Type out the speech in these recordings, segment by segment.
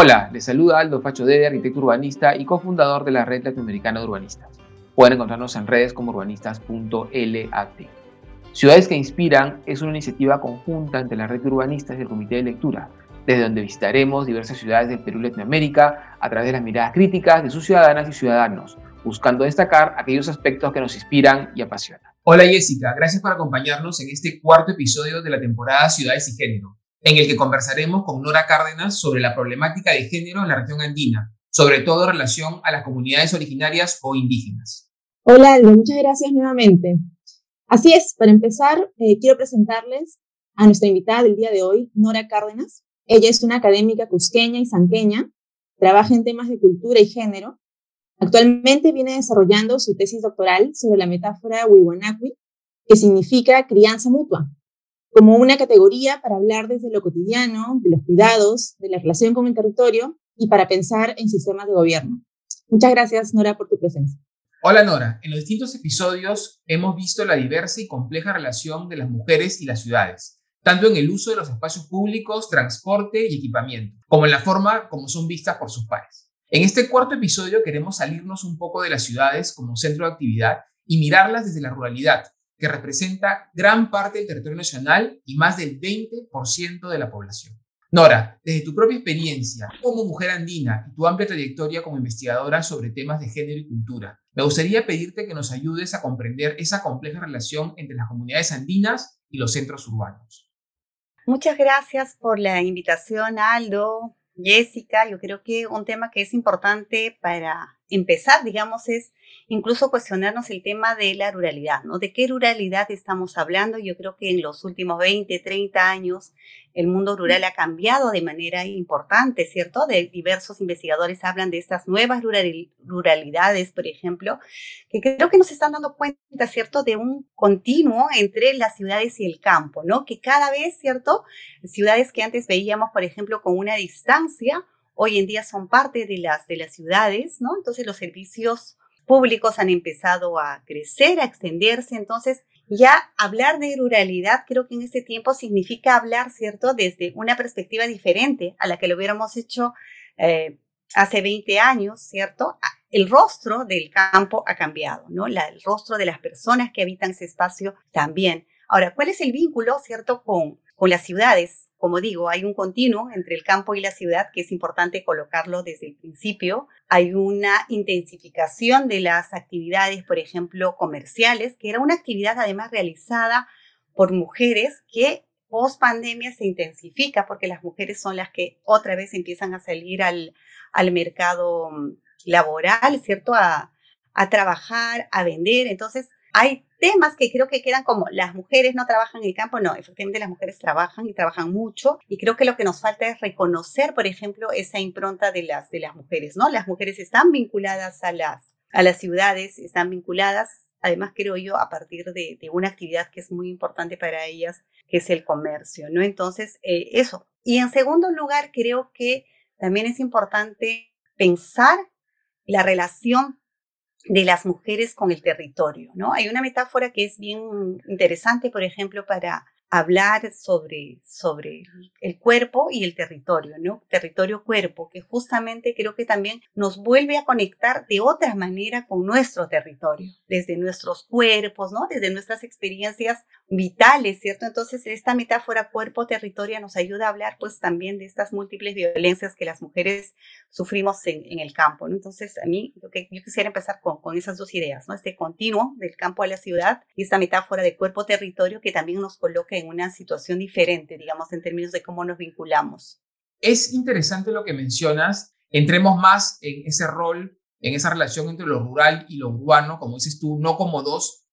Hola, les saluda Aldo Facho Dede, arquitecto urbanista y cofundador de la Red Latinoamericana de Urbanistas. Pueden encontrarnos en redes como urbanistas.lat. Ciudades que Inspiran es una iniciativa conjunta entre la Red de Urbanistas y el Comité de Lectura, desde donde visitaremos diversas ciudades del Perú y Latinoamérica a través de las miradas críticas de sus ciudadanas y ciudadanos, buscando destacar aquellos aspectos que nos inspiran y apasionan. Hola Jessica, gracias por acompañarnos en este cuarto episodio de la temporada Ciudades y Género en el que conversaremos con Nora Cárdenas sobre la problemática de género en la región andina, sobre todo en relación a las comunidades originarias o indígenas. Hola Aldo, muchas gracias nuevamente. Así es, para empezar, eh, quiero presentarles a nuestra invitada del día de hoy, Nora Cárdenas. Ella es una académica cusqueña y sanqueña, trabaja en temas de cultura y género. Actualmente viene desarrollando su tesis doctoral sobre la metáfora Wiwanakwi, que significa crianza mutua, como una categoría para hablar desde lo cotidiano, de los cuidados, de la relación con el territorio y para pensar en sistemas de gobierno. Muchas gracias, Nora, por tu presencia. Hola, Nora. En los distintos episodios hemos visto la diversa y compleja relación de las mujeres y las ciudades, tanto en el uso de los espacios públicos, transporte y equipamiento, como en la forma como son vistas por sus pares. En este cuarto episodio queremos salirnos un poco de las ciudades como centro de actividad y mirarlas desde la ruralidad, que representa gran parte del territorio nacional y más del 20% de la población. Nora, desde tu propia experiencia como mujer andina y tu amplia trayectoria como investigadora sobre temas de género y cultura, me gustaría pedirte que nos ayudes a comprender esa compleja relación entre las comunidades andinas y los centros urbanos. Muchas gracias por la invitación, Aldo, Jessica. Yo creo que un tema que es importante para empezar, digamos, es incluso cuestionarnos el tema de la ruralidad, ¿no? ¿De qué ruralidad estamos hablando? Yo creo que en los últimos 20, 30 años el mundo rural ha cambiado de manera importante, ¿cierto? De diversos investigadores hablan de estas nuevas ruralidades, por ejemplo, que creo que nos están dando cuenta, ¿cierto? De un continuo entre las ciudades y el campo, ¿no? Que cada vez, ¿cierto? Ciudades que antes veíamos, por ejemplo, con una distancia, hoy en día son parte de las, de las ciudades, ¿no? Entonces los servicios públicos han empezado a crecer, a extenderse. Entonces, ya hablar de ruralidad creo que en este tiempo significa hablar, ¿cierto?, desde una perspectiva diferente a la que lo hubiéramos hecho eh, hace 20 años, ¿cierto? El rostro del campo ha cambiado, ¿no? el rostro de las personas que habitan ese espacio también. Ahora, ¿cuál es el vínculo, ¿cierto?, con, con las ciudades? Como digo, hay un continuo entre el campo y la ciudad que es importante colocarlo desde el principio. Hay una intensificación de las actividades, por ejemplo, comerciales, que era una actividad además realizada por mujeres que post pandemia se intensifica porque las mujeres son las que otra vez empiezan a salir al, al mercado mm, laboral, ¿cierto? A, a trabajar, a vender. Entonces, hay temas que creo que quedan como las mujeres no trabajan en el campo, no, efectivamente las mujeres trabajan y trabajan mucho y creo que lo que nos falta es reconocer, por ejemplo, esa impronta de las, de las mujeres, ¿no? Las mujeres están vinculadas a las, a las ciudades, están vinculadas, además creo yo, a partir de, una actividad que es muy importante para ellas, que es el comercio, ¿no? Entonces, eh, eso. Y en segundo lugar, creo que también es importante pensar la relación de las mujeres con el territorio, ¿no? Hay una metáfora que es bien interesante, por ejemplo, para hablar sobre, sobre el cuerpo y el territorio, ¿no? Territorio-cuerpo, que justamente creo que también nos vuelve a conectar de otra manera con nuestro territorio, desde nuestros cuerpos, ¿no? Desde nuestras experiencias vitales, ¿cierto? Entonces, esta metáfora cuerpo-territorio nos ayuda a hablar, pues, también de estas múltiples violencias que las mujeres sufrimos en, en el campo, ¿no? Entonces, a mí, yo, yo quisiera empezar con, con esas dos ideas, ¿no? Este continuo del campo a la ciudad y esta metáfora de cuerpo-territorio que también nos coloca en una situación diferente, digamos, en términos de cómo nos vinculamos. Es interesante lo que mencionas. Entremos más en ese rol, en esa relación entre lo rural y lo urbano, como dices tú, no como dos,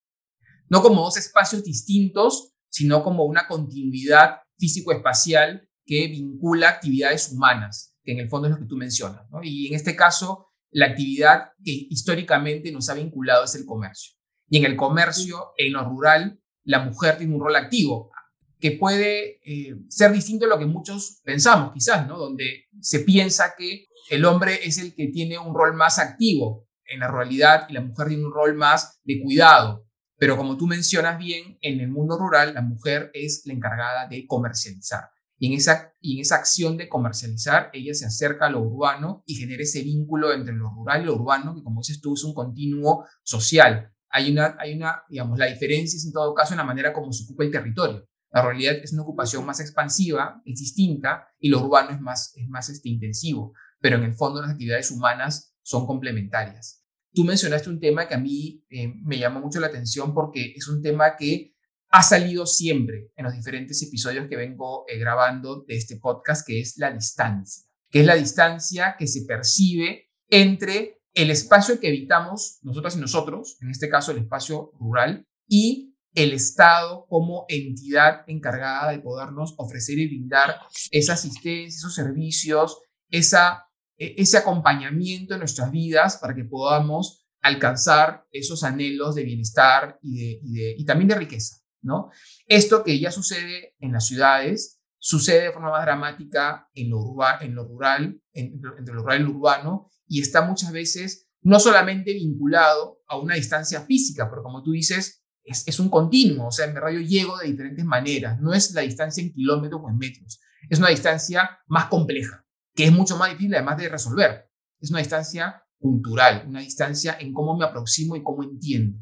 no como dos espacios distintos, sino como una continuidad físico-espacial que vincula actividades humanas, que en el fondo es lo que tú mencionas. Y en este caso, la actividad que históricamente nos ha vinculado es el comercio. Y en el comercio, en lo rural, la mujer tiene un rol activo que puede eh, ser distinto a lo que muchos pensamos, quizás, ¿no? Donde se piensa que el hombre es el que tiene un rol más activo en la realidad y la mujer tiene un rol más de cuidado. Pero como tú mencionas bien, en el mundo rural la mujer es la encargada de comercializar. Y en, esa, y en esa acción de comercializar, ella se acerca a lo urbano y genera ese vínculo entre lo rural y lo urbano, que como dices tú, es un continuo social. Hay una, hay una, digamos, la diferencia es en todo caso en la manera como se ocupa el territorio. La realidad es una ocupación más expansiva, es distinta, y lo urbano es más, es más este, intensivo, pero en el fondo las actividades humanas son complementarias. Tú mencionaste un tema que a mí eh, me llama mucho la atención porque es un tema que ha salido siempre en los diferentes episodios que vengo eh, grabando de este podcast, que es la distancia, que es la distancia que se percibe entre el espacio que habitamos nosotras y nosotros, en este caso el espacio rural, y el Estado como entidad encargada de podernos ofrecer y brindar esa asistencia, esos servicios, esa, e, ese acompañamiento en nuestras vidas para que podamos alcanzar esos anhelos de bienestar y, de, y también de riqueza. ¿no? Esto que ya sucede en las ciudades, sucede de forma más dramática en lo, en lo rural, entre lo rural y lo urbano, y está muchas veces no solamente vinculado a una distancia física, pero como tú dices, es, un continuo, o sea, en verdad yo llego de diferentes maneras, no es la distancia en kilómetros o en metros, es una distancia más compleja, que es mucho más difícil además de resolver, es una distancia cultural, una distancia en cómo me aproximo y cómo entiendo.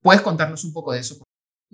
¿Puedes contarnos un poco de eso?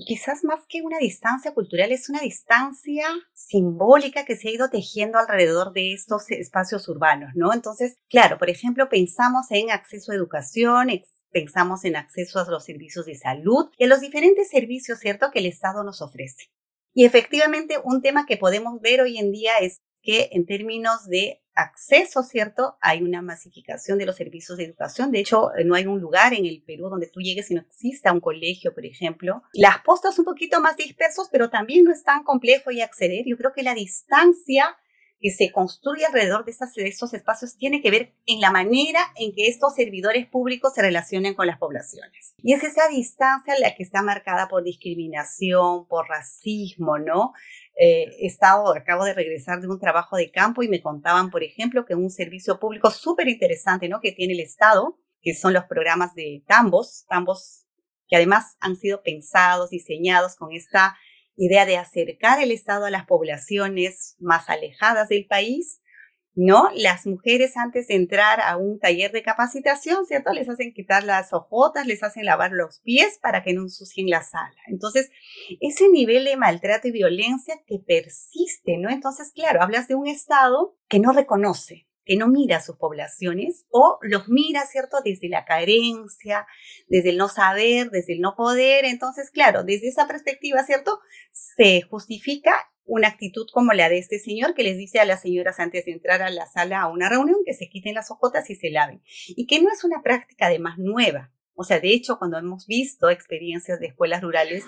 quizás más que una distancia cultural, es una distancia simbólica que se ha ido tejiendo alrededor de estos espacios urbanos, ¿no? Entonces, claro, por ejemplo, pensamos en acceso a educación, pensamos en acceso a los servicios de salud y a los diferentes servicios, ¿cierto?, que el Estado nos ofrece. Y efectivamente, un tema que podemos ver hoy en día es que en términos de acceso, ¿cierto? Hay una masificación de los servicios de educación. De hecho, eh, no hay un lugar en el Perú donde tú llegues y no exista un colegio, por ejemplo. Las postas un poquito más dispersos, pero también no es tan complejo y acceder. Yo creo que la distancia que se construye alrededor de, esas, estos espacios tiene que ver en la manera en que estos servidores públicos se relacionan con las poblaciones. Y es esa distancia la que está marcada por discriminación, por racismo, ¿no? Eh, he estado, acabo de regresar de un trabajo de campo y me contaban, por ejemplo, que un servicio público súper interesante, ¿no? Que tiene el Estado, que son los programas de tambos, tambos que además han sido pensados, diseñados con esta idea de acercar el Estado a las poblaciones más alejadas del país, ¿no? Las mujeres antes de entrar a un taller de capacitación, ¿cierto? Les hacen quitar las ojotas, les hacen lavar los pies para que no ensucien la sala. Entonces, ese nivel de maltrato y violencia que persiste, ¿no? Entonces, claro, hablas de un Estado que no reconoce, que no mira a sus poblaciones o los mira, ¿cierto? Desde la carencia, desde el no saber, desde el no poder. Entonces, claro, desde esa perspectiva, ¿cierto? Se justifica una actitud como la de este señor que les dice a las señoras antes de entrar a la sala a una reunión que se quiten las ojotas y se laven. Y que no es una práctica además nueva. O sea, de hecho, cuando hemos visto experiencias de escuelas rurales,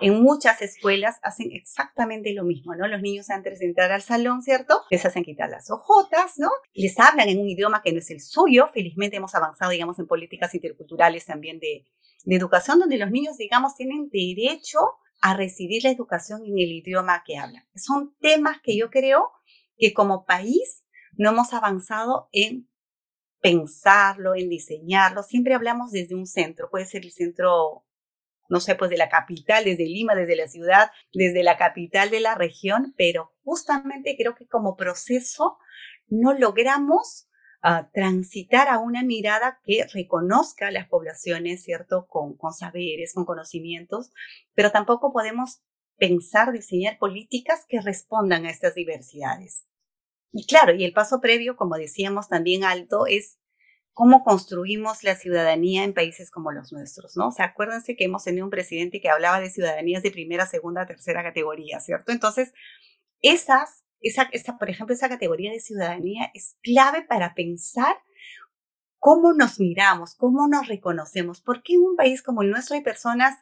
en muchas escuelas hacen exactamente lo mismo, ¿no? Los niños antes de entrar al salón, ¿cierto? Les hacen quitar las ojotas, ¿no? Les hablan en un idioma que no es el suyo. Felizmente hemos avanzado, digamos, en políticas interculturales también de, de educación, donde los niños, digamos, tienen derecho a recibir la educación en el idioma que hablan. Son temas que yo creo que como país no hemos avanzado en pensarlo, en diseñarlo. Siempre hablamos desde un centro, puede ser el centro no sé, pues de la capital, desde Lima, desde la ciudad, desde la capital de la región, pero justamente creo que como proceso no logramos ah, transitar a una mirada que reconozca a las poblaciones, ¿cierto? Con, con saberes, con conocimientos, pero tampoco podemos pensar, diseñar políticas que respondan a estas diversidades. Y claro, y el paso previo, como decíamos también alto, es cómo construimos la ciudadanía en países como los nuestros, ¿no? O sea, acuérdense que hemos tenido un presidente que hablaba de ciudadanías de primera, segunda, tercera categoría, ¿cierto? Entonces, esas, esa, esa, por ejemplo, esa categoría de ciudadanía es clave para pensar cómo nos miramos, cómo nos reconocemos. ¿Por qué en un país como el nuestro hay personas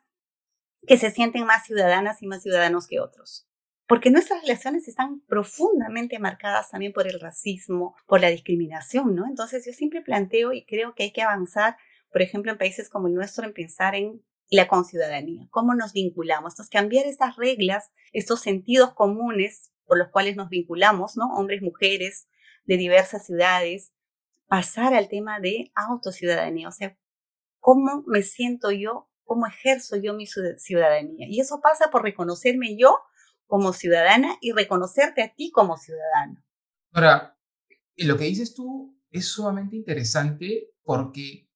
que se sienten más ciudadanas y más ciudadanos que otros? Porque nuestras relaciones están profundamente marcadas también por el racismo, por la discriminación, ¿no? Entonces yo siempre planteo y creo que hay que avanzar, por ejemplo, en países como el nuestro, en pensar en la conciudadanía, cómo nos vinculamos, entonces cambiar estas reglas, estos sentidos comunes por los cuales nos vinculamos, ¿no? Hombres, mujeres de diversas ciudades, pasar al tema de autociudadanía, o sea, cómo me siento yo, cómo ejerzo yo mi ciudadanía. Y eso pasa por reconocerme yo como ciudadana y reconocerte a ti como ciudadano. Ahora, lo que dices tú es sumamente interesante porque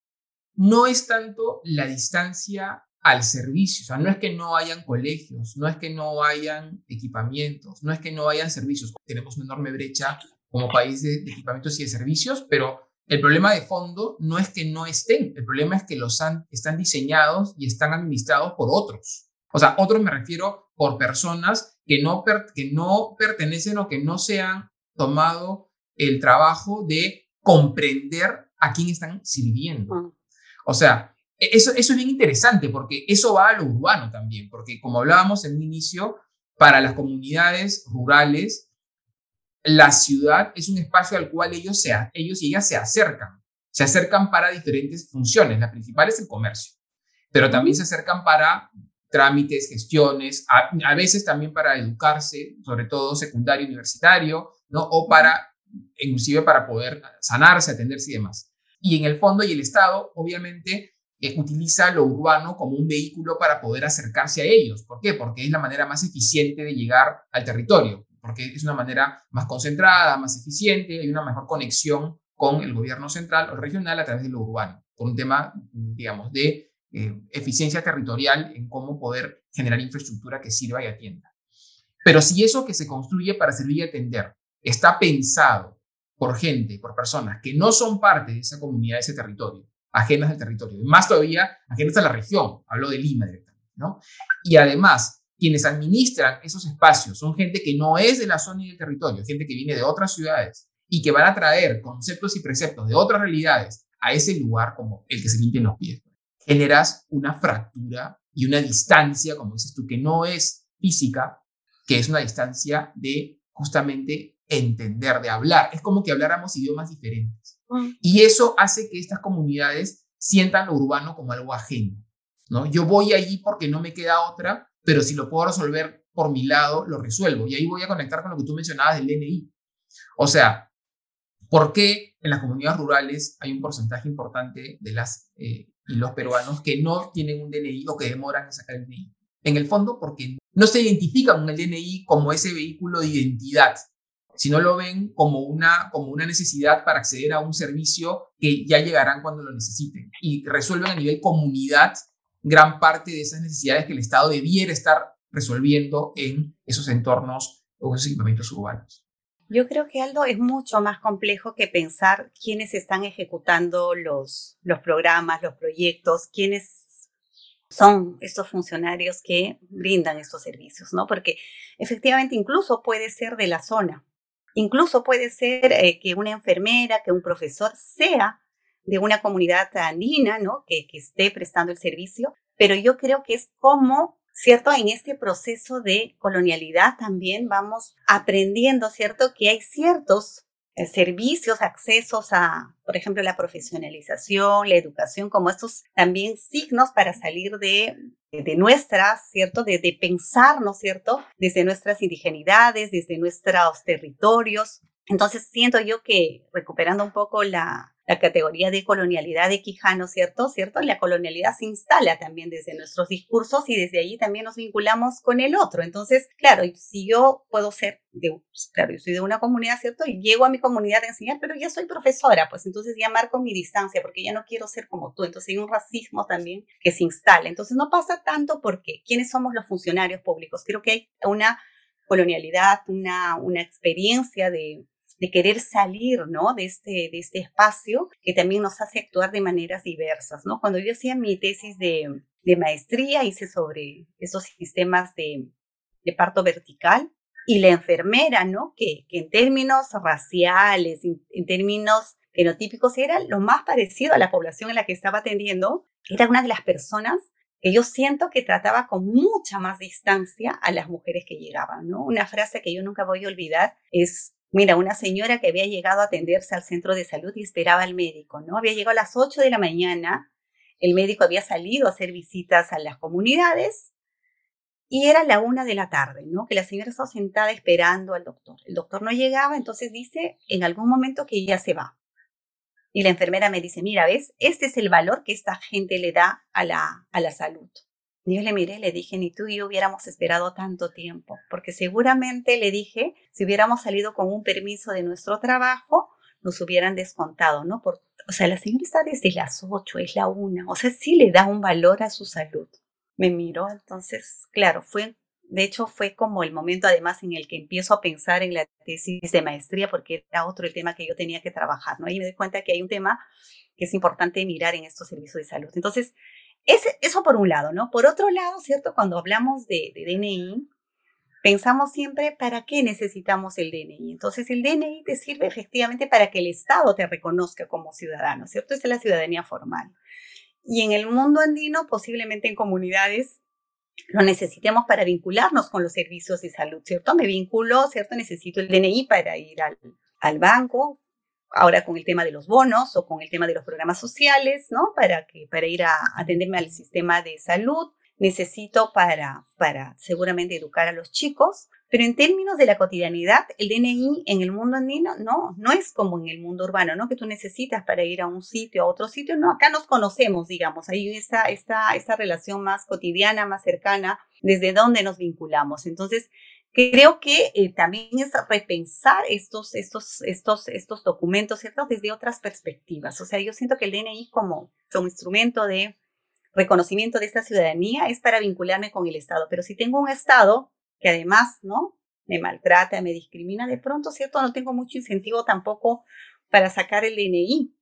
no es tanto la distancia al servicio, o sea, no es que no hayan colegios, no es que no hayan equipamientos, no es que no hayan servicios, tenemos una enorme brecha como país de, equipamientos y de servicios, pero el problema de fondo no es que no estén, el problema es que los han, están diseñados y están administrados por otros. O sea, otros me refiero por personas que no, que no pertenecen o que no se han tomado el trabajo de comprender a quién están sirviendo. Mm. O sea, e, eso, eso es bien interesante porque eso va a lo urbano también, porque como hablábamos en un inicio, para las comunidades rurales, la ciudad es un espacio al cual ellos, se, ellos y ellas se acercan. Se acercan para diferentes funciones. La principal es el comercio, pero también se acercan para trámites, gestiones, a, veces también para educarse, sobre todo secundario, universitario, ¿no? O para, inclusive para poder sanarse, atenderse y demás. Y en el fondo y el Estado, obviamente, eh, utiliza lo urbano como un vehículo para poder acercarse a ellos. ¿Por qué? Porque es la manera más eficiente de llegar al territorio, porque es una manera más concentrada, más eficiente, hay una mejor conexión con el gobierno central o regional a través de lo urbano, por un tema, digamos, de eh, eficiencia territorial en cómo poder generar infraestructura que sirva y atienda. Pero si eso que se construye para servir y atender está pensado por gente, por personas que no son parte de esa comunidad, de ese territorio, ajenas al territorio, y más todavía ajenas a la región, hablo de Lima directamente, ¿no? Y además, quienes administran esos espacios son gente que no es de la zona y del territorio, gente que viene de otras ciudades y que van a traer conceptos y preceptos de otras realidades a ese lugar como el que se limpien los pies generas una fractura y una distancia, como dices tú, que no es física, que es una distancia de justamente entender, de hablar. Es como que habláramos idiomas diferentes. Mm. Y eso hace que estas comunidades sientan lo urbano como algo ajeno. ¿no? Yo voy allí porque no me queda otra, pero si lo puedo resolver por mi lado, lo resuelvo. Y ahí voy a conectar con lo que tú mencionabas del DNI. O sea, ¿por qué en las comunidades rurales hay un porcentaje importante de las eh, y los peruanos que no tienen un DNI o que demoran en sacar el DNI. En el fondo, porque no se identifican con el DNI como ese vehículo de identidad, sino lo ven como una, como una necesidad para acceder a un servicio que ya llegarán cuando lo necesiten y resuelven a nivel comunidad gran parte de esas necesidades que el Estado debiera estar resolviendo en esos entornos o esos equipamientos urbanos. Yo creo que Aldo es mucho más complejo que pensar quiénes están ejecutando los, los programas, los proyectos, quiénes son estos funcionarios que brindan estos servicios, ¿no? Porque efectivamente incluso puede ser de la zona, incluso puede ser eh, que una enfermera, que un profesor sea de una comunidad andina, ¿no? Que, que esté prestando el servicio, pero yo creo que es como ¿cierto? En este proceso de colonialidad también vamos aprendiendo, ¿cierto? Que hay ciertos eh, servicios, accesos a, por ejemplo, la profesionalización, la educación, como estos también signos para salir de, de nuestras, ¿cierto? De, de pensar, ¿no es cierto? Desde nuestras indigenidades, desde nuestros territorios. Entonces siento yo que recuperando un poco la, la categoría de colonialidad de Quijano, ¿cierto? ¿Cierto? La colonialidad se instala también desde nuestros discursos y desde allí también nos vinculamos con el otro. Entonces, claro, si yo puedo ser de, pues, claro, yo soy de una comunidad, ¿cierto? Y llego a mi comunidad a enseñar, pero ya soy profesora, pues entonces ya marco mi distancia porque ya no quiero ser como tú. Entonces hay un racismo también que se instala. Entonces no pasa tanto porque quiénes somos los funcionarios públicos. Creo que hay una colonialidad, una, una experiencia de, de querer salir, ¿no? De este, de este espacio que también nos hace actuar de maneras diversas, ¿no? Cuando yo hacía mi tesis de, de maestría, hice sobre esos sistemas de, de parto vertical y la enfermera, ¿no? Que, en términos raciales, en, en, términos fenotípicos, era lo más parecido a la población en la que estaba atendiendo, era una de las personas que yo siento que trataba con mucha más distancia a las mujeres que llegaban, ¿no? Una frase que yo nunca voy a olvidar es Mira, una señora que había llegado a atenderse al centro de salud y esperaba al médico, ¿no? Había llegado a las 8 de la mañana, el médico había salido a hacer visitas a las comunidades y era la una de la tarde, ¿no? Que la señora estaba sentada esperando al doctor. El doctor no llegaba, entonces dice en algún momento que ya se va. Y la enfermera me dice, mira, ¿ves? Este es el valor que esta gente le da a la, a la salud. Yo le miré le dije, ni tú y yo hubiéramos esperado tanto tiempo, porque seguramente le dije, si hubiéramos salido con un permiso de nuestro trabajo, nos hubieran descontado, ¿no? Por, o sea, la señora está desde las 8, es la una, o sea, sí le da un valor a su salud. Me miró, entonces, claro, fue, de hecho, fue como el momento además en el que empiezo a pensar en la tesis de maestría, porque era otro el tema que yo tenía que trabajar, ¿no? Y me doy cuenta que hay un tema que es importante mirar en estos servicios de salud. Entonces, eso por un lado, ¿no? Por otro lado, ¿cierto? Cuando hablamos de, DNI, pensamos siempre para qué necesitamos el DNI. Entonces, el DNI te sirve efectivamente para que el Estado te reconozca como ciudadano, ¿cierto? Esa es la ciudadanía formal. Y en el mundo andino, posiblemente en comunidades, lo necesitemos para vincularnos con los servicios de salud, ¿cierto? Me vinculo, ¿cierto? Necesito el DNI para ir al banco, ahora con el tema de los bonos o con el tema de los programas sociales, ¿no? Para, que, para ir a atenderme al sistema de salud, necesito para, para seguramente educar a los chicos, pero en términos de la cotidianidad, el DNI en el mundo andino no, no es como en el mundo urbano, ¿no? Que tú necesitas para ir a un sitio, a otro sitio, no, acá nos conocemos, digamos, hay esa, esta, esta relación más cotidiana, más cercana, desde donde nos vinculamos. Entonces, Creo que eh, también es repensar estos, estos, estos, estos documentos, ¿cierto? Desde otras perspectivas. O sea, yo siento que el DNI como, como instrumento de reconocimiento de esta ciudadanía es para vincularme con el Estado. Pero si tengo un Estado que además, ¿no? Me maltrata, me discrimina, de pronto, ¿cierto? No tengo mucho incentivo tampoco para sacar el DNI.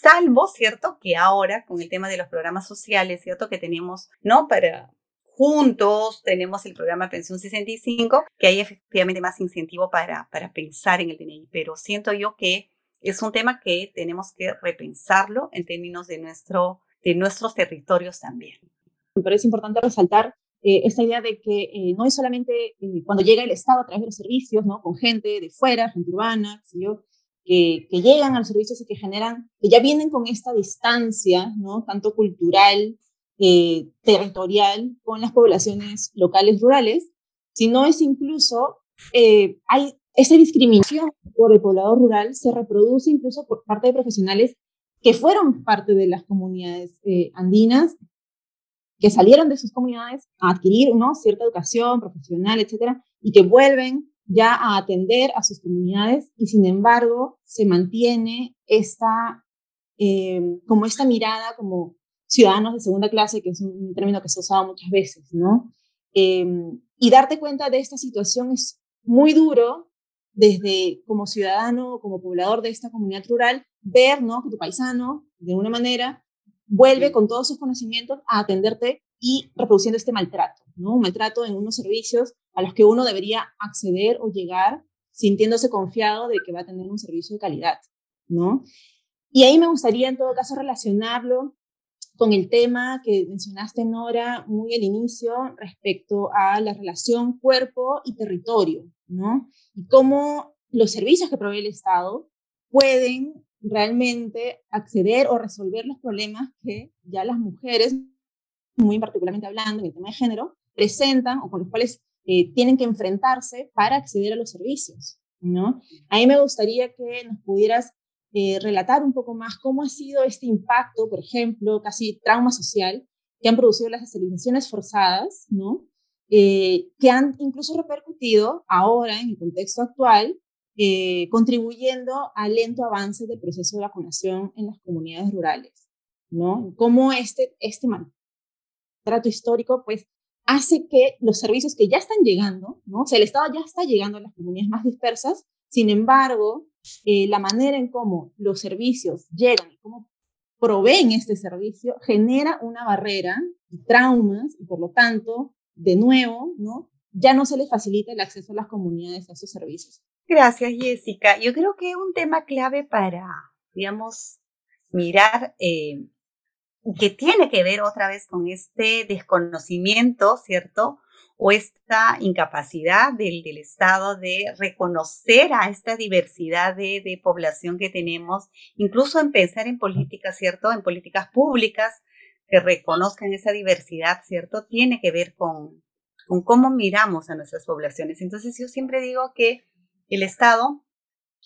Salvo, ¿cierto? Que ahora, con el tema de los programas sociales, ¿cierto? Que tenemos, ¿no? Para, juntos tenemos el programa Pensión 65, que hay efectivamente más incentivo para, para pensar en el DNI, pero siento yo que es un tema que tenemos que repensarlo en términos de, nuestro, de nuestros territorios también. Me parece importante resaltar eh, esta idea de que eh, no es solamente eh, cuando llega el Estado a través de los servicios, ¿no? con gente de fuera, gente urbana, yo, que, que, llegan a los servicios y que generan, que ya vienen con esta distancia, ¿no? tanto cultural eh, territorial con las poblaciones locales rurales, sino es incluso, eh, hay esa discriminación por el poblador rural se reproduce incluso por parte de profesionales que fueron parte de las comunidades eh, andinas, que salieron de sus comunidades a adquirir ¿no? cierta educación profesional, etcétera, y que vuelven ya a atender a sus comunidades y sin embargo se mantiene esta, como esta mirada como ciudadanos de segunda clase, que es un término que se ha usado muchas veces, ¿no? Em, y darte cuenta de esta situación es muy duro desde como ciudadano, como poblador de esta comunidad rural, ver, ¿no? Que tu paisano, de una manera, vuelve con todos sus conocimientos a atenderte y reproduciendo este maltrato, ¿no? Un maltrato en unos servicios a los que uno debería acceder o llegar sintiéndose confiado de que va a tener un servicio de calidad, ¿no? Y ahí me gustaría en todo caso relacionarlo con el tema que mencionaste, Nora, muy al inicio respecto a la relación cuerpo y territorio, ¿no? Y cómo los servicios que provee el Estado pueden realmente acceder o resolver los problemas que ya las mujeres, muy particularmente hablando en el tema de género, presentan o con los cuales eh, tienen que enfrentarse para acceder a los servicios, ¿no? A mí me gustaría que nos pudieras eh, relatar un poco más cómo ha sido este impacto, por ejemplo, casi trauma social, que han producido las esterilizaciones forzadas, ¿no? Eh, que han incluso repercutido ahora en el contexto actual, eh, contribuyendo al lento avance del proceso de vacunación en las comunidades rurales, ¿no? Cómo este, este maltrato histórico, pues, hace que los servicios que ya están llegando, ¿no? O sea, el Estado ya está llegando a las comunidades más dispersas, sin embargo, eh, la manera en cómo los servicios llegan y cómo proveen este servicio genera una barrera y traumas y por lo tanto, de nuevo, ¿no? ya no se les facilita el acceso a las comunidades a esos servicios. Gracias, Jessica. Yo creo que un tema clave para, digamos, mirar eh, que tiene que ver otra vez con este desconocimiento, ¿cierto? O esta incapacidad del, del, Estado de reconocer a esta diversidad de, de, población que tenemos, incluso en pensar en políticas, ¿cierto? En políticas públicas que reconozcan esa diversidad, ¿cierto? Tiene que ver con, con cómo miramos a nuestras poblaciones. Entonces yo siempre digo que el Estado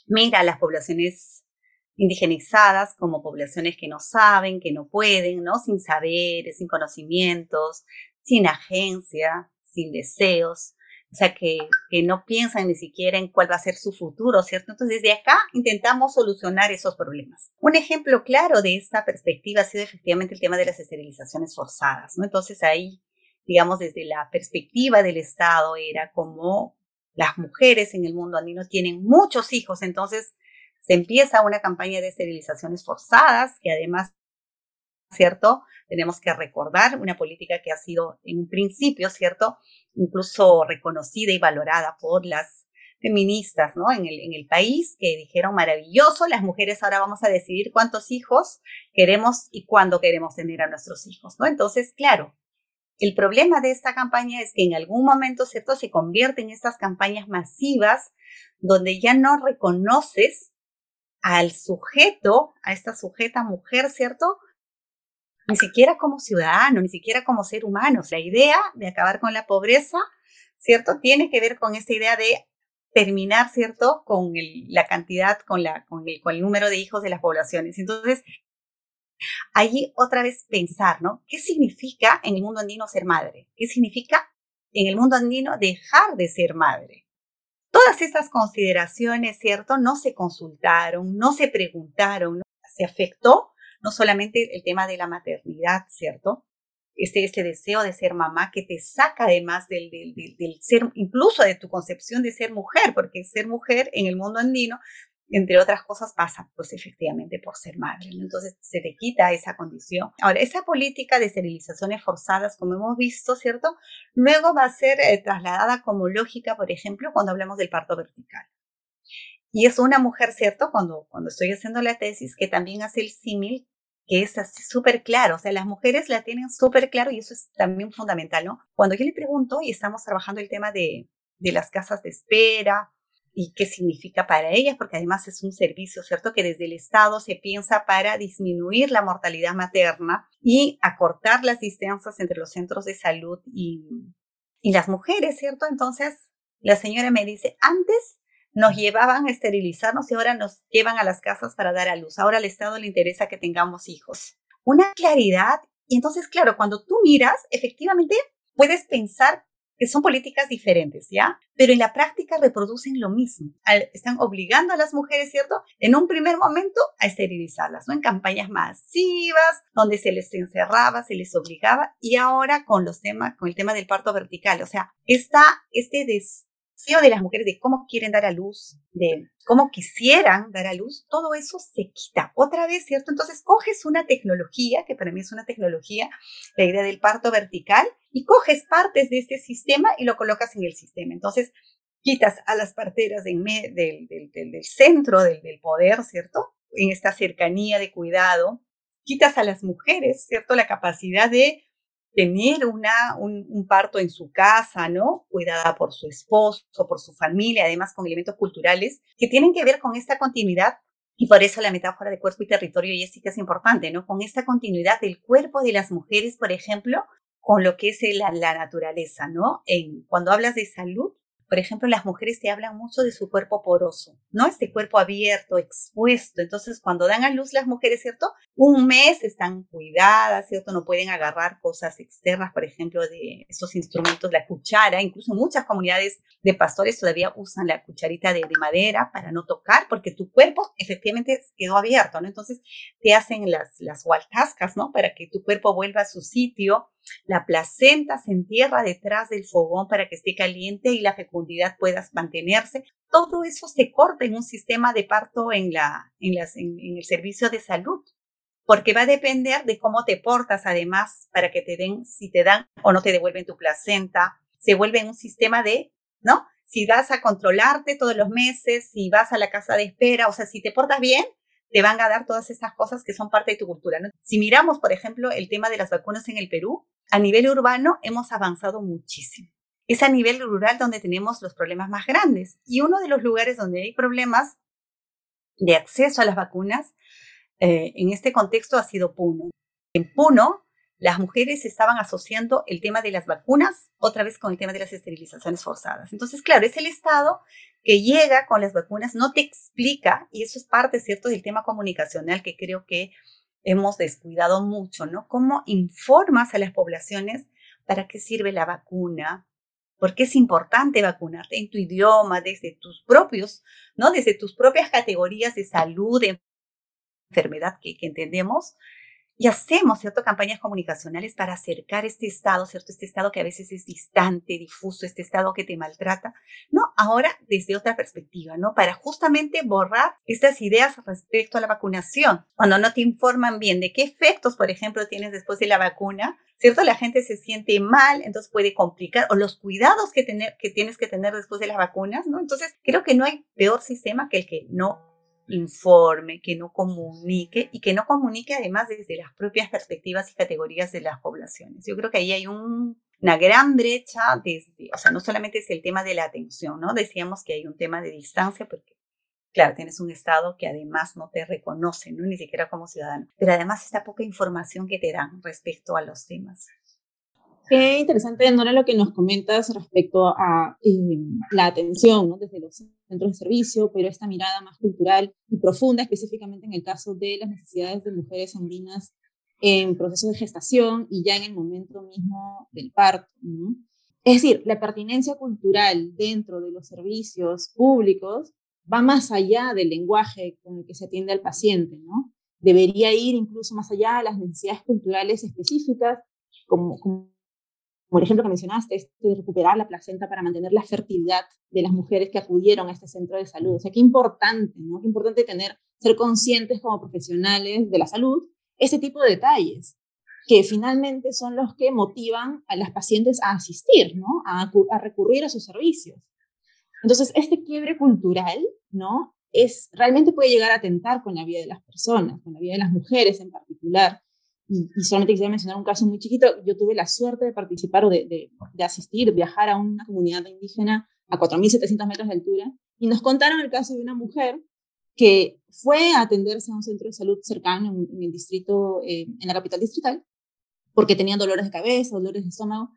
mira a las poblaciones indigenizadas como poblaciones que no saben, que no pueden, ¿no? Sin saberes, sin conocimientos, sin agencia, sin deseos, o sea, que, que, no piensan ni siquiera en cuál va a ser su futuro, ¿cierto? Entonces, desde acá intentamos solucionar esos problemas. Un ejemplo claro de esta perspectiva ha sido efectivamente el tema de las esterilizaciones forzadas, ¿no? Entonces, ahí, digamos, desde la perspectiva del Estado era como las mujeres en el mundo andino tienen muchos hijos, entonces se empieza una campaña de esterilizaciones forzadas que además ¿cierto? Tenemos que recordar una política que ha sido en un principio, ¿cierto? Incluso reconocida y valorada por las feministas, ¿no? En el, en el país que dijeron maravilloso, las mujeres ahora vamos a decidir cuántos hijos queremos y cuándo queremos tener a nuestros hijos, ¿no? Entonces, claro, el problema de esta campaña es que en algún momento, ¿cierto? Se convierte en estas campañas masivas donde ya no reconoces al sujeto, a esta sujeta mujer, ¿cierto? Ni siquiera como ciudadano, ni siquiera como ser humano. La idea de acabar con la pobreza, ¿cierto? Tiene que ver con esta idea de terminar, ¿cierto? Con la cantidad, con, el, con el número de hijos de las poblaciones. Entonces, allí otra vez pensar, ¿no? ¿Qué significa en el mundo andino ser madre? ¿Qué significa en el mundo andino dejar de ser madre? Todas estas consideraciones, ¿cierto? No se consultaron, no se preguntaron, se afectó no solamente el tema de la maternidad, ¿cierto? Este, este deseo de ser mamá que te saca además del, ser, incluso de tu concepción de ser mujer, porque ser mujer en el mundo andino, entre otras cosas, pasa pues efectivamente por ser madre. Entonces se te quita esa condición. Ahora, esa política de esterilizaciones forzadas, como hemos visto, ¿cierto? Luego va a ser eh, trasladada como lógica, por ejemplo, cuando hablamos del parto vertical. Y es una mujer, ¿cierto? Cuando, cuando estoy haciendo la tesis, que también hace el símil que es así súper claro, o sea, las mujeres la tienen súper claro y eso es también fundamental, ¿no? Cuando yo le pregunto y estamos trabajando el tema de, de las casas de espera y qué significa para ellas, porque además es un servicio, ¿cierto? Que desde el Estado se piensa para disminuir la mortalidad materna y acortar las distancias entre los centros de salud y, y las mujeres, ¿cierto? Entonces, la señora me dice, antes nos llevaban a esterilizarnos y ahora nos llevan a las casas para dar a luz. Ahora al Estado le interesa que tengamos hijos. Una claridad. Y entonces, claro, cuando tú miras, efectivamente puedes pensar que son políticas diferentes, ¿ya? Pero en la práctica reproducen lo mismo. Están obligando a las mujeres, ¿cierto? En un primer momento a esterilizarlas, ¿no? En campañas masivas, donde se les encerraba, se les obligaba, y ahora con los temas, con el tema del parto vertical. O sea, está este des, de las mujeres, de cómo quieren dar a luz, de cómo quisieran dar a luz, todo eso se quita. Otra vez, ¿cierto? Entonces coges una tecnología, que para mí es una tecnología, la idea del parto vertical, y coges partes de este sistema y lo colocas en el sistema. Entonces, quitas a las parteras del, del, del, centro del, del poder, ¿cierto? En esta cercanía de cuidado, quitas a las mujeres, ¿cierto? La capacidad de tener una, un, parto en su casa, ¿no? Cuidada por su esposo, por su familia, además con elementos culturales que tienen que ver con esta continuidad. Y por eso la metáfora de cuerpo y territorio, Jessica, es importante, ¿no? Con esta continuidad del cuerpo de las mujeres, por ejemplo, con lo que es la, la naturaleza, ¿no? En, cuando hablas de salud, por ejemplo, las mujeres te hablan mucho de su cuerpo poroso, ¿no? Este cuerpo abierto, expuesto. Entonces, cuando dan a luz las mujeres, ¿cierto? Un mes están cuidadas, ¿cierto? No pueden agarrar cosas externas, por ejemplo, de esos instrumentos, la cuchara. Incluso muchas comunidades de pastores todavía usan la cucharita de, madera para no tocar, porque tu cuerpo efectivamente quedó abierto, ¿no? Entonces, te hacen las, las hualtascas, ¿no? Para que tu cuerpo vuelva a su sitio la placenta se entierra detrás del fogón para que esté caliente y la fecundidad pueda mantenerse. Todo eso se corta en un sistema de parto en, la, en, el servicio de salud, porque va a depender de cómo te portas además para que te den, si te dan o no te devuelven tu placenta. Se vuelve un sistema de, ¿no? Si vas a controlarte todos los meses, si vas a la casa de espera, o sea, si te portas bien, te van a dar todas esas cosas que son parte de tu cultura. Si miramos, por ejemplo, el tema de las vacunas en el Perú, a nivel urbano hemos avanzado muchísimo. Es a nivel rural donde tenemos los problemas más grandes. Y uno de los lugares donde hay problemas de acceso a las vacunas eh, en este contexto ha sido Puno. En Puno, las mujeres estaban asociando el tema de las vacunas otra vez con el tema de las esterilizaciones forzadas. Entonces, claro, es el Estado que llega con las vacunas, no te explica, y eso es parte, ¿cierto?, del tema comunicacional que creo que hemos descuidado mucho, ¿no? ¿Cómo informas a las poblaciones? para qué sirve la vacuna, por qué es importante vacunarte en tu idioma, desde tus propios, ¿no? Desde tus propias categorías de salud, de enfermedad que, que entendemos, y hacemos, ¿cierto?, campañas comunicacionales para acercar este estado, ¿cierto?, este estado que a veces es distante, difuso, este estado que te maltrata, ¿no? Ahora desde otra perspectiva, ¿no? Para justamente borrar estas ideas respecto a la vacunación. Cuando no te informan bien de qué efectos, por ejemplo, tienes después de la vacuna, ¿cierto? La gente se siente mal, entonces puede complicar, o los cuidados que, tener, que tienes que tener después de las vacunas, ¿no? Entonces, creo que no hay peor sistema que el que no informe, que no comunique y que no comunique además desde las propias perspectivas y categorías de las poblaciones. Yo creo que ahí hay una gran brecha desde, o sea, no solamente es el tema de la atención, ¿no? Decíamos que hay un tema de distancia porque, claro, tienes un Estado que además no te reconoce, ¿no? Ni siquiera como ciudadano, pero además esta poca información que te dan respecto a los temas. Qué interesante, Nora, lo que nos comentas respecto a eh, la atención ¿no? desde los centros de servicio, pero esta mirada más cultural y profunda, específicamente en el caso de las necesidades de mujeres andinas en proceso de gestación y ya en el momento mismo del parto. ¿no? Es decir, la pertinencia cultural dentro de los servicios públicos va más allá del lenguaje con el que se atiende al paciente, ¿no? Debería ir incluso más allá de las necesidades culturales específicas, como, como como el ejemplo que mencionaste, este de recuperar la placenta para mantener la fertilidad de las mujeres que acudieron a este centro de salud. O sea, qué importante, ¿no? Qué importante tener, ser conscientes como profesionales de la salud, ese tipo de detalles, que finalmente son los que motivan a las pacientes a asistir, ¿no? A, a recurrir a sus servicios. Entonces, este quiebre cultural, ¿no? Es, realmente puede llegar a atentar con la vida de las personas, con la vida de las mujeres en particular. Y, solamente quisiera mencionar un caso muy chiquito. Yo tuve la suerte de participar o de, de, de asistir, viajar a una comunidad indígena a 4.700 metros de altura y nos contaron el caso de una mujer que fue a atenderse a un centro de salud cercano en, el distrito, eh, en la capital distrital, porque tenía dolores de cabeza, dolores de estómago.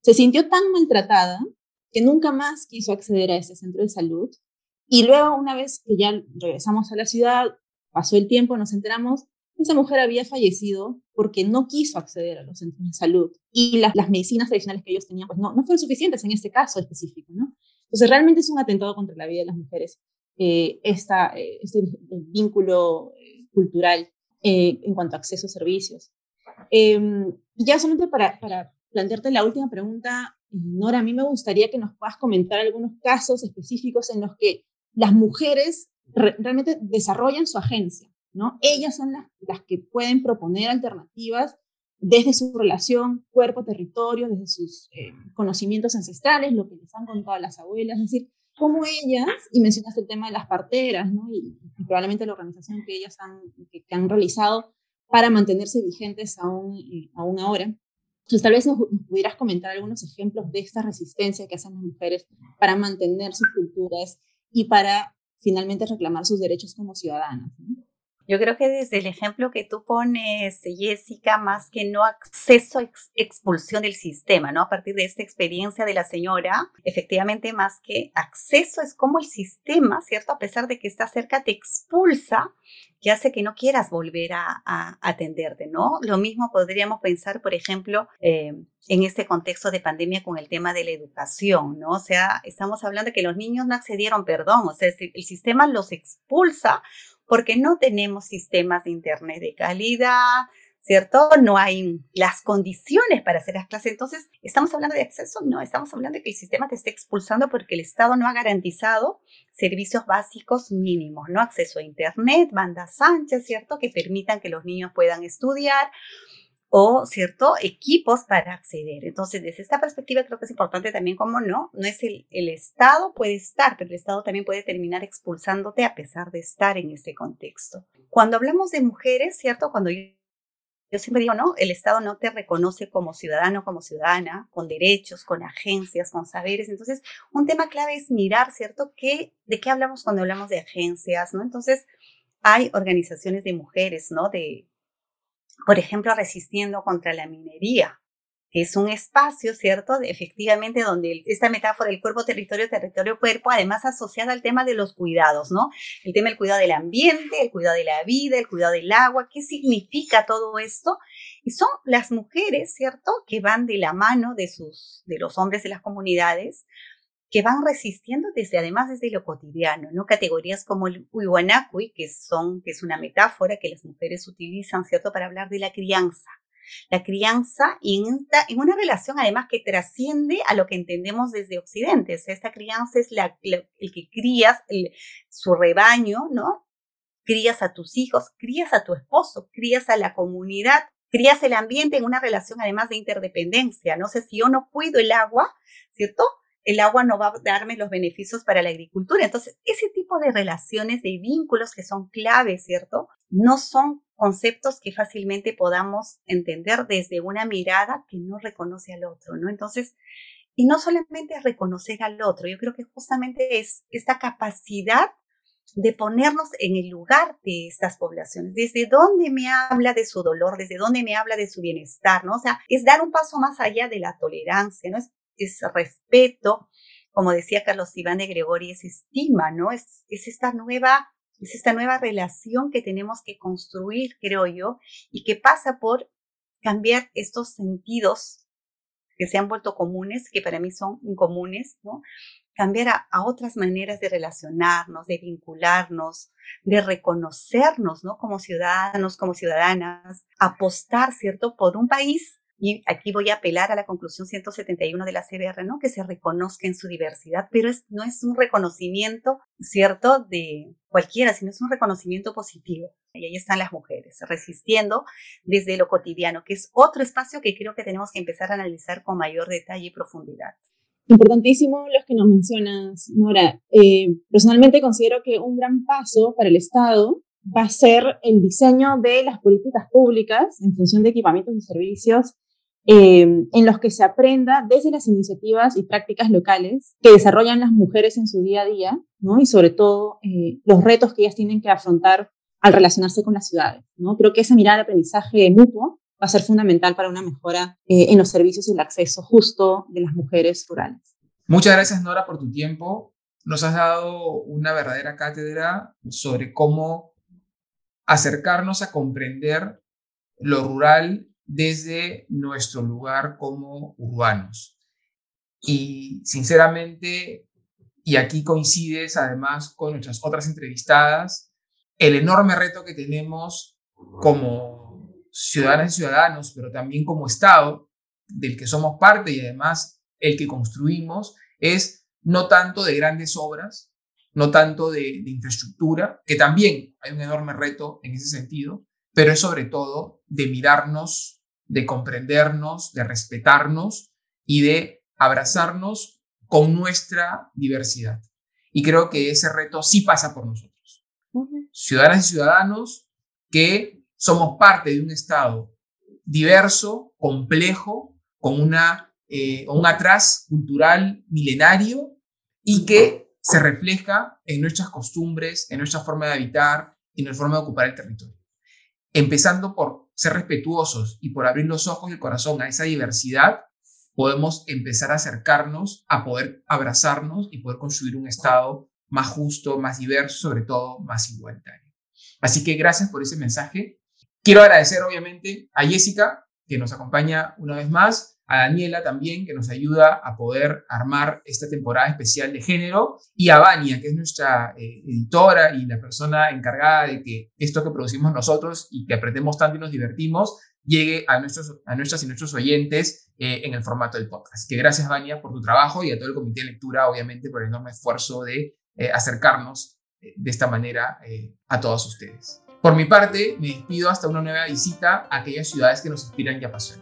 Se sintió tan maltratada que nunca más quiso acceder a ese centro de salud. Y luego, una vez que ya regresamos a la ciudad, pasó el tiempo, nos enteramos esa mujer había fallecido porque no quiso acceder a los centros de salud y las, las medicinas tradicionales que ellos tenían pues no, no fueron suficientes en este caso específico, ¿no? Entonces realmente es un atentado contra la vida de las mujeres eh, esta, eh, este vínculo eh, cultural eh, en cuanto a acceso a servicios. Em, ya solamente para, para plantearte la última pregunta, Nora, a mí me gustaría que nos puedas comentar algunos casos específicos en los que las mujeres realmente desarrollan su agencia ¿no? Ellas son las, las que pueden proponer alternativas desde su relación cuerpo-territorio, desde sus eh, conocimientos ancestrales, lo que les han contado las abuelas, es decir, cómo ellas, y mencionaste el tema de las parteras, ¿no? y, probablemente la organización que ellas han, que, han realizado para mantenerse vigentes aún, eh, aún ahora. Entonces, tal vez nos, pudieras comentar algunos ejemplos de esta resistencia que hacen las mujeres para mantener sus culturas y para finalmente reclamar sus derechos como ciudadanas. ¿no? Yo creo que desde el ejemplo que tú pones, Jessica, más que no acceso a expulsión del sistema, ¿no? A partir de esta experiencia de la señora, efectivamente, más que acceso es como el sistema, ¿cierto? A pesar de que está cerca, te expulsa que hace que no quieras volver a, atenderte, ¿no? Lo mismo podríamos pensar, por ejemplo, eh, en este contexto de pandemia con el tema de la educación, ¿no? O sea, estamos hablando de que los niños no accedieron, perdón, o sea, el sistema los expulsa porque no tenemos sistemas de Internet de calidad, ¿cierto? No hay las condiciones para hacer las clases. Entonces, ¿estamos hablando de acceso? No, estamos hablando de que el sistema te esté expulsando porque el Estado no ha garantizado servicios básicos mínimos, ¿no? Acceso a Internet, bandas anchas, ¿cierto? Que permitan que los niños puedan estudiar o, ¿cierto?, equipos para acceder. Entonces, desde esta perspectiva creo que es importante también como no, no es el, el Estado puede estar, pero el Estado también puede terminar expulsándote a pesar de estar en este contexto. Cuando hablamos de mujeres, ¿cierto? Cuando yo, yo siempre digo, no, el Estado no te reconoce como ciudadano, como ciudadana, con derechos, con agencias, con saberes. Entonces, un tema clave es mirar, ¿cierto? ¿Qué, ¿De qué hablamos cuando hablamos de agencias, no? Entonces, hay organizaciones de mujeres, ¿no? De, por ejemplo, resistiendo contra la minería. que es un espacio, ¿cierto? Efectivamente, donde esta metáfora del cuerpo, territorio, territorio, cuerpo, además asociada al tema de los cuidados, ¿no? El tema del cuidado del ambiente, el cuidado de la vida, el cuidado del agua, ¿qué significa todo esto? Y son las mujeres, ¿cierto? Que van de la mano de, sus, de los hombres de las comunidades, que van resistiendo desde, además, desde lo cotidiano, ¿no? Categorías como el Uiwanakui, que son, que es una metáfora que las mujeres utilizan, ¿cierto? Para hablar de la crianza la crianza en, en una relación además que trasciende a lo que entendemos desde Occidente. esta crianza es la, el que crías su rebaño, ¿no? Crías a tus hijos, crías a tu esposo, crías a la comunidad, crías el ambiente en una relación además de interdependencia. No sé si yo no cuido el agua, ¿cierto? El agua no va a darme los beneficios para la agricultura. Entonces, ese tipo de relaciones, de vínculos que son claves, ¿cierto? No son conceptos que fácilmente podamos entender desde una mirada que no reconoce al otro, ¿no? Entonces, y no solamente reconocer al otro, yo creo que justamente es esta capacidad de ponernos en el lugar de estas poblaciones, desde dónde me habla de su dolor, desde dónde me habla de su bienestar, ¿no? O sea, es dar un paso más allá de la tolerancia, ¿no? Es, es respeto, como decía Carlos Iván de Gregori, es estima, ¿no? Es, es esta nueva es esta nueva relación que tenemos que construir, creo yo, y que pasa por cambiar estos sentidos que se han vuelto comunes, que para mí son incomunes, ¿no? Cambiar a, a otras maneras de relacionarnos, de vincularnos, de reconocernos, ¿no? Como ciudadanos, como ciudadanas, apostar, ¿cierto? Por un país y aquí voy a apelar a la conclusión 171 de la CBR, ¿no? Que se reconozca en su diversidad, pero es, no es un reconocimiento, ¿cierto?, de cualquiera, sino es un reconocimiento positivo. Y ahí están las mujeres, resistiendo desde lo cotidiano, que es otro espacio que creo que tenemos que empezar a analizar con mayor detalle y profundidad. Importantísimo los que nos mencionas, Nora. Eh, personalmente considero que un gran paso para el Estado va a ser el diseño de las políticas públicas en función de equipamientos y servicios eh, en los que se aprenda desde las iniciativas y prácticas locales que desarrollan las mujeres en su día a día, ¿no? Y sobre todo eh, los retos que ellas tienen que afrontar al relacionarse con las ciudades, ¿no? Creo que esa mirada de aprendizaje mutuo va a ser fundamental para una mejora eh, en los servicios y el acceso justo de las mujeres rurales. Muchas gracias, Nora, por tu tiempo. Nos has dado una verdadera cátedra sobre cómo acercarnos a comprender lo rural desde nuestro lugar como urbanos. Y sinceramente, y aquí coincides además con nuestras otras entrevistadas, el enorme reto que tenemos como ciudadanas y ciudadanos, pero también como Estado, del que somos parte y además el que construimos, es no tanto de grandes obras, no tanto de, de infraestructura, que también hay un enorme reto en ese sentido, pero es sobre todo de mirarnos de comprendernos, de respetarnos y de abrazarnos con nuestra diversidad. Y creo que ese reto sí pasa por nosotros. Ciudadanas y ciudadanos que somos parte de un Estado diverso, complejo, con una, eh, un atrás cultural milenario y que se refleja en nuestras costumbres, en nuestra forma de habitar y en nuestra forma de ocupar el territorio. Empezando por ser respetuosos y por abrir los ojos y el corazón a esa diversidad, podemos empezar a acercarnos a poder abrazarnos y poder construir un Estado más justo, más diverso, sobre todo más igualitario. Así que gracias por ese mensaje. Quiero agradecer obviamente a Jessica, que nos acompaña una vez más, a Daniela también, que nos ayuda a poder armar esta temporada especial de género, y a Vania, que es nuestra eh, editora y la persona encargada de que esto que producimos nosotros y que aprendemos tanto y nos divertimos, llegue a, nuestros, a nuestras y nuestros oyentes eh, en el formato del podcast. Que gracias, Vania, por tu trabajo y a todo el comité de lectura, obviamente, por el enorme esfuerzo de eh, acercarnos de esta manera a todos ustedes. Por mi parte, me despido hasta una nueva visita a aquellas ciudades que nos inspiran y apasionan.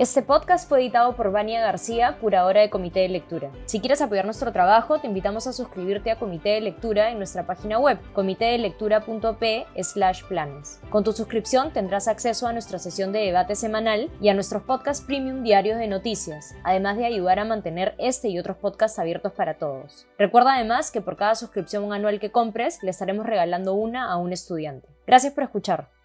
Este podcast fue editado por Vania García, curadora de Comité de Lectura. Si quieres apoyar nuestro trabajo, te invitamos a suscribirte a Comité de Lectura en nuestra página web, comitedelectura.p planes. Con tu suscripción tendrás acceso a nuestra sesión de debate semanal y a nuestros podcasts premium diarios de noticias, además de ayudar a mantener este y otros podcasts abiertos para todos. Recuerda además que por cada suscripción anual que compres, le estaremos regalando una a un estudiante. Gracias por escuchar.